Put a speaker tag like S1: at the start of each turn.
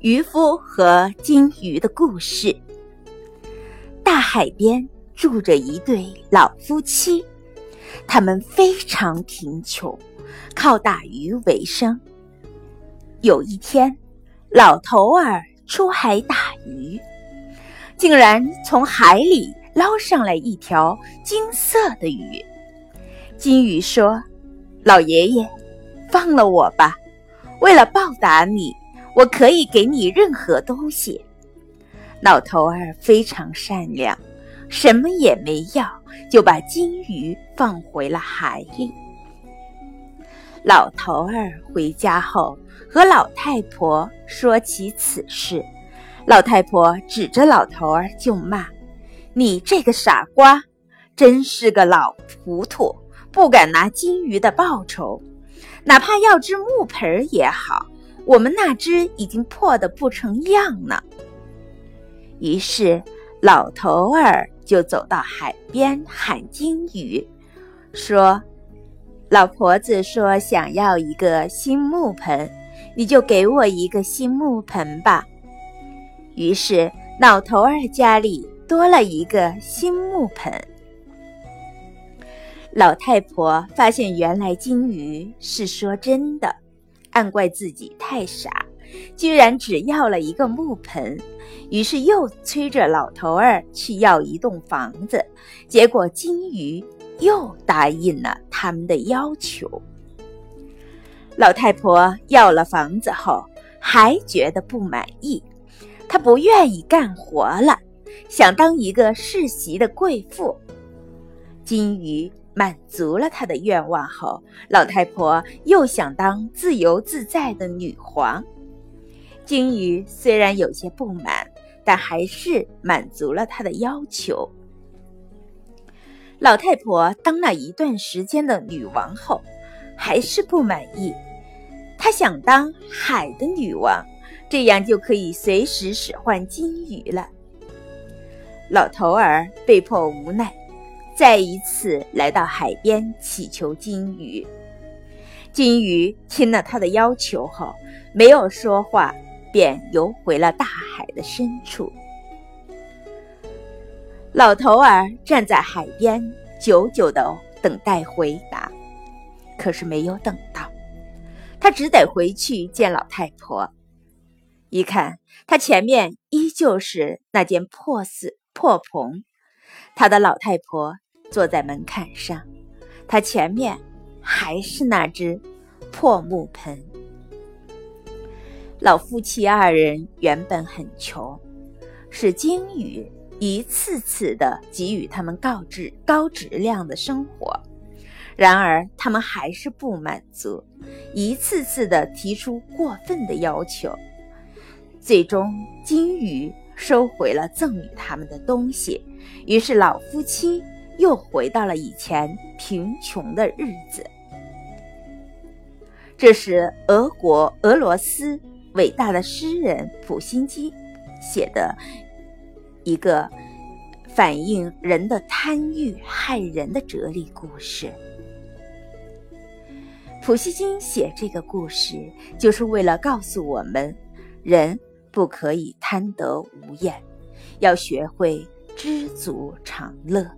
S1: 渔夫和金鱼的故事。大海边住着一对老夫妻，他们非常贫穷，靠打鱼为生。有一天，老头儿出海打鱼，竟然从海里捞上来一条金色的鱼。金鱼说：“老爷爷，放了我吧，为了报答你。”我可以给你任何东西。老头儿非常善良，什么也没要，就把金鱼放回了海里。老头儿回家后和老太婆说起此事，老太婆指着老头儿就骂：“你这个傻瓜，真是个老糊涂，不敢拿金鱼的报酬，哪怕要只木盆儿也好。”我们那只已经破得不成样呢。于是，老头儿就走到海边喊金鱼，说：“老婆子说想要一个新木盆，你就给我一个新木盆吧。”于是，老头儿家里多了一个新木盆。老太婆发现，原来金鱼是说真的。暗怪自己太傻，居然只要了一个木盆，于是又催着老头儿去要一栋房子。结果金鱼又答应了他们的要求。老太婆要了房子后，还觉得不满意，她不愿意干活了，想当一个世袭的贵妇。金鱼。满足了他的愿望后，老太婆又想当自由自在的女皇。金鱼虽然有些不满，但还是满足了他的要求。老太婆当了一段时间的女王后，还是不满意，她想当海的女王，这样就可以随时使唤金鱼了。老头儿被迫无奈。再一次来到海边祈求金鱼，金鱼听了他的要求后，没有说话，便游回了大海的深处。老头儿站在海边，久久的等待回答，可是没有等到，他只得回去见老太婆。一看，他前面依旧是那间破寺破棚，他的老太婆。坐在门槛上，他前面还是那只破木盆。老夫妻二人原本很穷，是金鱼一次次的给予他们高质高质量的生活，然而他们还是不满足，一次次的提出过分的要求。最终，金鱼收回了赠予他们的东西，于是老夫妻。又回到了以前贫穷的日子。这是俄国俄罗斯伟大的诗人普希金写的一个反映人的贪欲害人的哲理故事。普希金写这个故事，就是为了告诉我们：人不可以贪得无厌，要学会知足常乐。